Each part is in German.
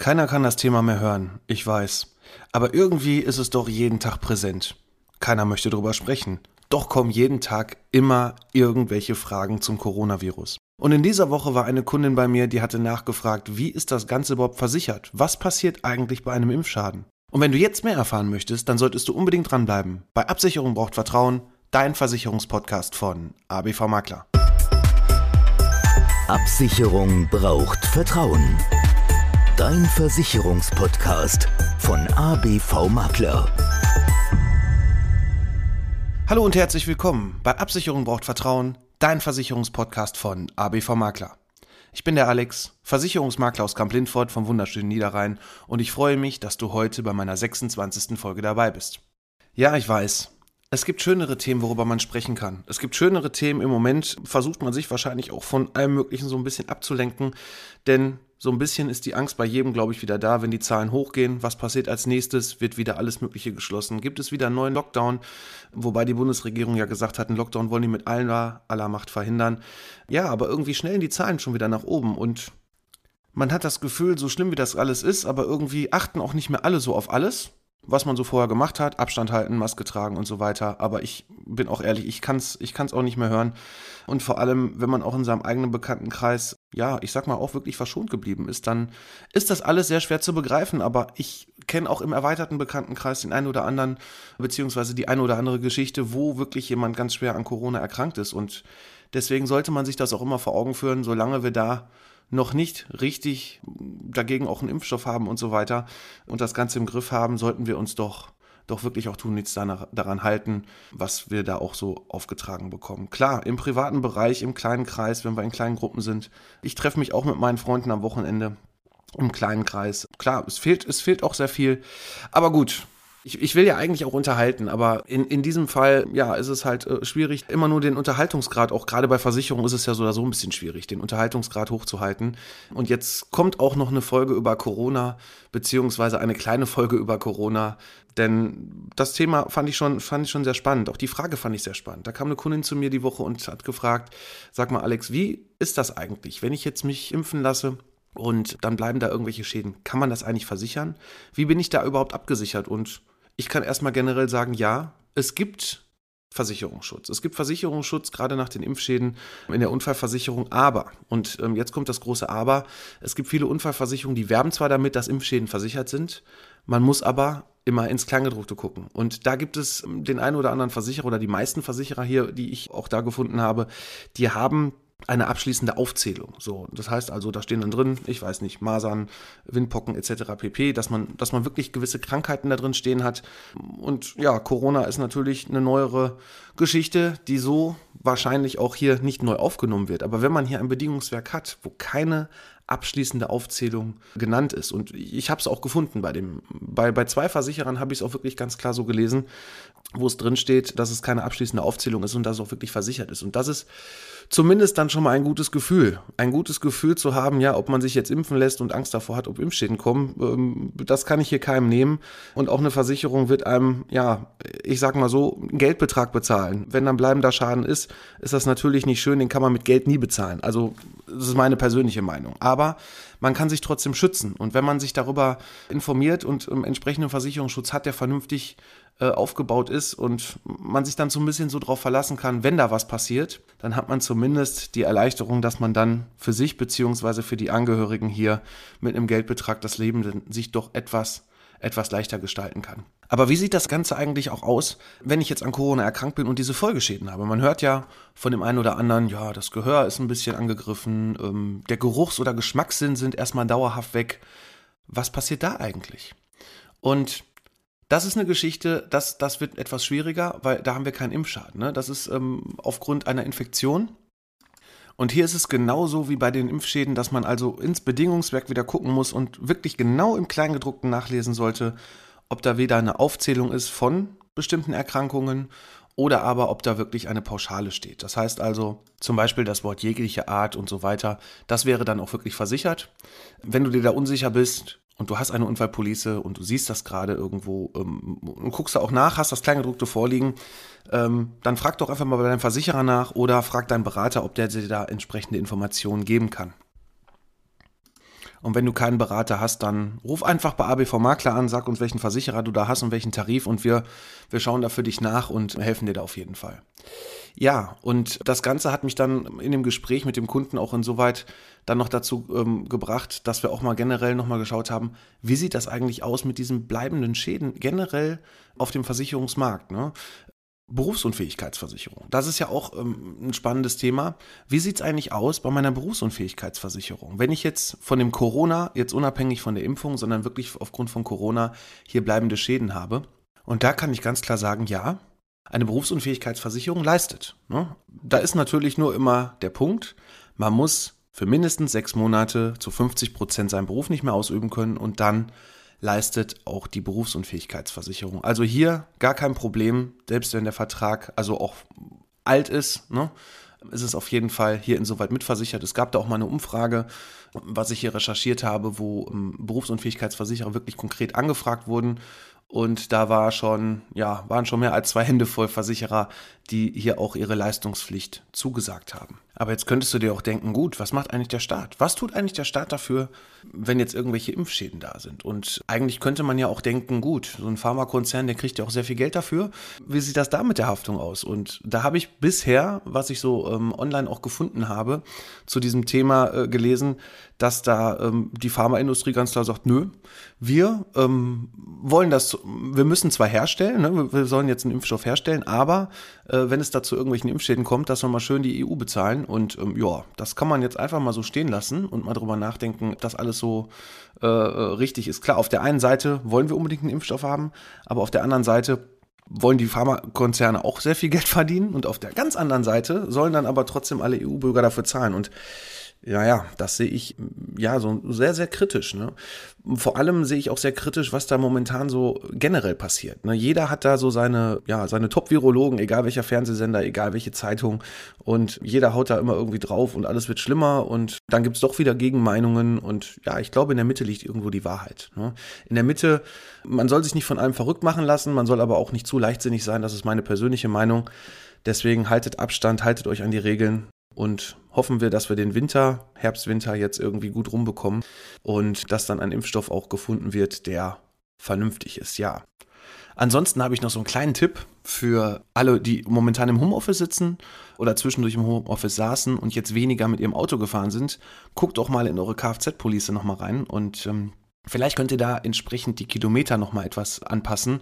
Keiner kann das Thema mehr hören, ich weiß. Aber irgendwie ist es doch jeden Tag präsent. Keiner möchte darüber sprechen. Doch kommen jeden Tag immer irgendwelche Fragen zum Coronavirus. Und in dieser Woche war eine Kundin bei mir, die hatte nachgefragt, wie ist das Ganze überhaupt versichert? Was passiert eigentlich bei einem Impfschaden? Und wenn du jetzt mehr erfahren möchtest, dann solltest du unbedingt dranbleiben. Bei Absicherung braucht Vertrauen, dein Versicherungspodcast von ABV Makler. Absicherung braucht Vertrauen. Dein Versicherungspodcast von ABV Makler. Hallo und herzlich willkommen bei Absicherung braucht Vertrauen, dein Versicherungspodcast von ABV Makler. Ich bin der Alex, Versicherungsmakler aus Kamp-Lindfort vom wunderschönen Niederrhein und ich freue mich, dass du heute bei meiner 26. Folge dabei bist. Ja, ich weiß, es gibt schönere Themen, worüber man sprechen kann. Es gibt schönere Themen. Im Moment versucht man sich wahrscheinlich auch von allem Möglichen so ein bisschen abzulenken, denn so ein bisschen ist die Angst bei jedem, glaube ich, wieder da, wenn die Zahlen hochgehen. Was passiert als nächstes? Wird wieder alles Mögliche geschlossen? Gibt es wieder einen neuen Lockdown? Wobei die Bundesregierung ja gesagt hat, einen Lockdown wollen die mit aller, aller Macht verhindern. Ja, aber irgendwie schnellen die Zahlen schon wieder nach oben und man hat das Gefühl, so schlimm wie das alles ist, aber irgendwie achten auch nicht mehr alle so auf alles was man so vorher gemacht hat, Abstand halten, Maske tragen und so weiter. Aber ich bin auch ehrlich, ich kann es ich kann's auch nicht mehr hören. Und vor allem, wenn man auch in seinem eigenen Bekanntenkreis, ja, ich sag mal, auch wirklich verschont geblieben ist, dann ist das alles sehr schwer zu begreifen. Aber ich kenne auch im erweiterten Bekanntenkreis den einen oder anderen, beziehungsweise die eine oder andere Geschichte, wo wirklich jemand ganz schwer an Corona erkrankt ist. Und deswegen sollte man sich das auch immer vor Augen führen, solange wir da noch nicht richtig dagegen auch einen Impfstoff haben und so weiter und das Ganze im Griff haben, sollten wir uns doch doch wirklich auch tun, nichts daran halten, was wir da auch so aufgetragen bekommen. Klar, im privaten Bereich, im kleinen Kreis, wenn wir in kleinen Gruppen sind. Ich treffe mich auch mit meinen Freunden am Wochenende im kleinen Kreis. Klar, es fehlt, es fehlt auch sehr viel. Aber gut, ich, ich will ja eigentlich auch unterhalten, aber in, in diesem Fall, ja, ist es halt äh, schwierig, immer nur den Unterhaltungsgrad, auch gerade bei Versicherungen ist es ja so oder so ein bisschen schwierig, den Unterhaltungsgrad hochzuhalten. Und jetzt kommt auch noch eine Folge über Corona, beziehungsweise eine kleine Folge über Corona. Denn das Thema fand ich schon, fand ich schon sehr spannend. Auch die Frage fand ich sehr spannend. Da kam eine Kundin zu mir die Woche und hat gefragt, sag mal, Alex, wie ist das eigentlich, wenn ich jetzt mich impfen lasse? Und dann bleiben da irgendwelche Schäden. Kann man das eigentlich versichern? Wie bin ich da überhaupt abgesichert? Und ich kann erstmal generell sagen, ja, es gibt Versicherungsschutz. Es gibt Versicherungsschutz, gerade nach den Impfschäden in der Unfallversicherung, aber, und ähm, jetzt kommt das große Aber, es gibt viele Unfallversicherungen, die werben zwar damit, dass Impfschäden versichert sind, man muss aber immer ins Kleingedruckte gucken. Und da gibt es ähm, den einen oder anderen Versicherer oder die meisten Versicherer hier, die ich auch da gefunden habe, die haben eine abschließende Aufzählung. So, das heißt also, da stehen dann drin, ich weiß nicht, Masern, Windpocken etc. pp, dass man, dass man wirklich gewisse Krankheiten da drin stehen hat. Und ja, Corona ist natürlich eine neuere Geschichte, die so wahrscheinlich auch hier nicht neu aufgenommen wird. Aber wenn man hier ein Bedingungswerk hat, wo keine abschließende Aufzählung genannt ist. Und ich habe es auch gefunden bei dem, bei, bei zwei Versicherern habe ich es auch wirklich ganz klar so gelesen, wo es drin steht, dass es keine abschließende Aufzählung ist und dass es auch wirklich versichert ist. Und das ist zumindest dann schon mal ein gutes Gefühl. Ein gutes Gefühl zu haben, ja, ob man sich jetzt impfen lässt und Angst davor hat, ob Impfschäden kommen, ähm, das kann ich hier keinem nehmen. Und auch eine Versicherung wird einem, ja, ich sag mal so, einen Geldbetrag bezahlen. Wenn dann bleibender Schaden ist, ist das natürlich nicht schön, den kann man mit Geld nie bezahlen. Also, das ist meine persönliche Meinung. Aber man kann sich trotzdem schützen. Und wenn man sich darüber informiert und ähm, entsprechenden Versicherungsschutz hat, der vernünftig äh, aufgebaut ist und man sich dann so ein bisschen so drauf verlassen kann, wenn da was passiert, dann hat man zumindest die Erleichterung, dass man dann für sich beziehungsweise für die Angehörigen hier mit einem Geldbetrag das Leben sich doch etwas etwas leichter gestalten kann. Aber wie sieht das Ganze eigentlich auch aus, wenn ich jetzt an Corona erkrankt bin und diese Folgeschäden habe? Man hört ja von dem einen oder anderen, ja, das Gehör ist ein bisschen angegriffen, ähm, der Geruchs- oder Geschmackssinn sind erstmal dauerhaft weg. Was passiert da eigentlich? Und das ist eine Geschichte, das, das wird etwas schwieriger, weil da haben wir keinen Impfschaden. Ne? Das ist ähm, aufgrund einer Infektion. Und hier ist es genauso wie bei den Impfschäden, dass man also ins Bedingungswerk wieder gucken muss und wirklich genau im Kleingedruckten nachlesen sollte, ob da weder eine Aufzählung ist von bestimmten Erkrankungen oder aber ob da wirklich eine Pauschale steht. Das heißt also zum Beispiel das Wort jegliche Art und so weiter, das wäre dann auch wirklich versichert. Wenn du dir da unsicher bist, und du hast eine Unfallpolice und du siehst das gerade irgendwo ähm, und guckst da auch nach, hast das Kleingedruckte vorliegen, ähm, dann frag doch einfach mal bei deinem Versicherer nach oder frag deinen Berater, ob der dir da entsprechende Informationen geben kann. Und wenn du keinen Berater hast, dann ruf einfach bei ABV Makler an, sag uns, welchen Versicherer du da hast und welchen Tarif und wir, wir schauen da für dich nach und helfen dir da auf jeden Fall. Ja, und das Ganze hat mich dann in dem Gespräch mit dem Kunden auch insoweit dann noch dazu ähm, gebracht, dass wir auch mal generell nochmal geschaut haben, wie sieht das eigentlich aus mit diesen bleibenden Schäden generell auf dem Versicherungsmarkt. Ne? Berufsunfähigkeitsversicherung. Das ist ja auch ähm, ein spannendes Thema. Wie sieht es eigentlich aus bei meiner Berufsunfähigkeitsversicherung? Wenn ich jetzt von dem Corona, jetzt unabhängig von der Impfung, sondern wirklich aufgrund von Corona hier bleibende Schäden habe. Und da kann ich ganz klar sagen, ja, eine Berufsunfähigkeitsversicherung leistet. Ne? Da ist natürlich nur immer der Punkt, man muss für mindestens sechs Monate zu 50 Prozent seinen Beruf nicht mehr ausüben können und dann leistet auch die Berufsunfähigkeitsversicherung. Also hier gar kein Problem, selbst wenn der Vertrag also auch alt ist, ne, ist es auf jeden Fall hier insoweit mitversichert. Es gab da auch mal eine Umfrage, was ich hier recherchiert habe, wo ähm, Berufsunfähigkeitsversicherer wirklich konkret angefragt wurden und da war schon, ja, waren schon mehr als zwei Hände voll Versicherer, die hier auch ihre Leistungspflicht zugesagt haben. Aber jetzt könntest du dir auch denken, gut, was macht eigentlich der Staat? Was tut eigentlich der Staat dafür, wenn jetzt irgendwelche Impfschäden da sind? Und eigentlich könnte man ja auch denken, gut, so ein Pharmakonzern, der kriegt ja auch sehr viel Geld dafür. Wie sieht das da mit der Haftung aus? Und da habe ich bisher, was ich so ähm, online auch gefunden habe, zu diesem Thema äh, gelesen, dass da ähm, die Pharmaindustrie ganz klar sagt, nö, wir ähm, wollen das, wir müssen zwar herstellen, ne, wir sollen jetzt einen Impfstoff herstellen, aber äh, wenn es da zu irgendwelchen Impfschäden kommt, dass wir mal schön die EU bezahlen und ähm, ja, das kann man jetzt einfach mal so stehen lassen und mal drüber nachdenken, ob das alles so äh, äh richtig ist. Klar, auf der einen Seite wollen wir unbedingt einen Impfstoff haben, aber auf der anderen Seite wollen die Pharmakonzerne auch sehr viel Geld verdienen und auf der ganz anderen Seite sollen dann aber trotzdem alle EU-Bürger dafür zahlen und ja, ja, das sehe ich ja so sehr, sehr kritisch. Ne? Vor allem sehe ich auch sehr kritisch, was da momentan so generell passiert. Ne? Jeder hat da so seine, ja, seine Top-Virologen, egal welcher Fernsehsender, egal welche Zeitung, und jeder haut da immer irgendwie drauf und alles wird schlimmer und dann gibt's doch wieder Gegenmeinungen und ja, ich glaube, in der Mitte liegt irgendwo die Wahrheit. Ne? In der Mitte, man soll sich nicht von allem verrückt machen lassen, man soll aber auch nicht zu leichtsinnig sein, das ist meine persönliche Meinung. Deswegen haltet Abstand, haltet euch an die Regeln und hoffen wir, dass wir den Winter, Herbst-Winter jetzt irgendwie gut rumbekommen und dass dann ein Impfstoff auch gefunden wird, der vernünftig ist, ja. Ansonsten habe ich noch so einen kleinen Tipp für alle, die momentan im Homeoffice sitzen oder zwischendurch im Homeoffice saßen und jetzt weniger mit ihrem Auto gefahren sind. Guckt doch mal in eure Kfz-Police nochmal rein und ähm, vielleicht könnt ihr da entsprechend die Kilometer nochmal etwas anpassen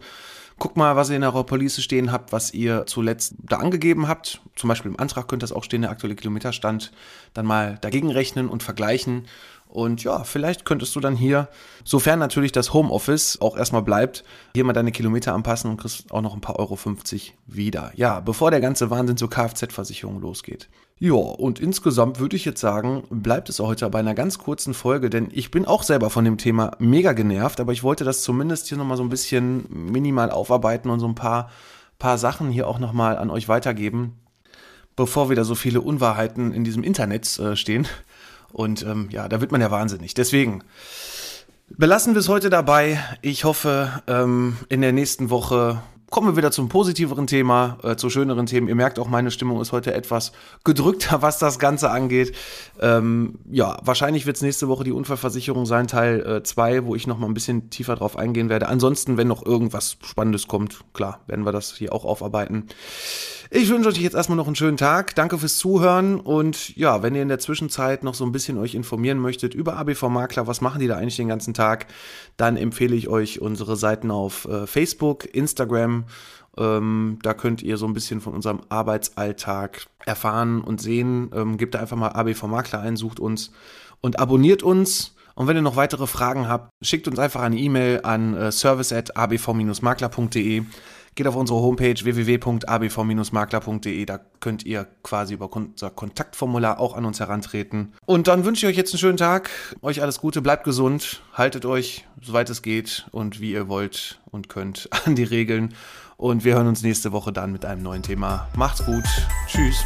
Guckt mal, was ihr in eurer Police stehen habt, was ihr zuletzt da angegeben habt. Zum Beispiel im Antrag könnte das auch stehen, der aktuelle Kilometerstand. Dann mal dagegen rechnen und vergleichen. Und ja, vielleicht könntest du dann hier, sofern natürlich das Homeoffice auch erstmal bleibt, hier mal deine Kilometer anpassen und kriegst auch noch ein paar Euro 50 wieder. Ja, bevor der ganze Wahnsinn zur Kfz-Versicherung losgeht. Ja, und insgesamt würde ich jetzt sagen, bleibt es heute bei einer ganz kurzen Folge, denn ich bin auch selber von dem Thema mega genervt, aber ich wollte das zumindest hier nochmal so ein bisschen minimal aufarbeiten und so ein paar, paar Sachen hier auch nochmal an euch weitergeben, bevor wieder so viele Unwahrheiten in diesem Internet äh, stehen. Und ähm, ja, da wird man ja wahnsinnig. Deswegen belassen wir es heute dabei. Ich hoffe, ähm, in der nächsten Woche kommen wir wieder zum positiveren Thema, äh, zu schöneren Themen. Ihr merkt auch, meine Stimmung ist heute etwas gedrückter, was das Ganze angeht. Ähm, ja, wahrscheinlich wird es nächste Woche die Unfallversicherung sein, Teil 2, äh, wo ich noch mal ein bisschen tiefer drauf eingehen werde. Ansonsten, wenn noch irgendwas Spannendes kommt, klar, werden wir das hier auch aufarbeiten. Ich wünsche euch jetzt erstmal noch einen schönen Tag. Danke fürs Zuhören. Und ja, wenn ihr in der Zwischenzeit noch so ein bisschen euch informieren möchtet über ABV Makler, was machen die da eigentlich den ganzen Tag, dann empfehle ich euch unsere Seiten auf äh, Facebook, Instagram. Ähm, da könnt ihr so ein bisschen von unserem Arbeitsalltag erfahren und sehen. Ähm, gebt da einfach mal ABV Makler ein, sucht uns und abonniert uns. Und wenn ihr noch weitere Fragen habt, schickt uns einfach eine E-Mail an äh, service.abv-makler.de geht auf unsere Homepage www.abv-makler.de. Da könnt ihr quasi über unser Kontaktformular auch an uns herantreten. Und dann wünsche ich euch jetzt einen schönen Tag. Euch alles Gute, bleibt gesund, haltet euch, soweit es geht und wie ihr wollt und könnt, an die Regeln. Und wir hören uns nächste Woche dann mit einem neuen Thema. Macht's gut. Tschüss.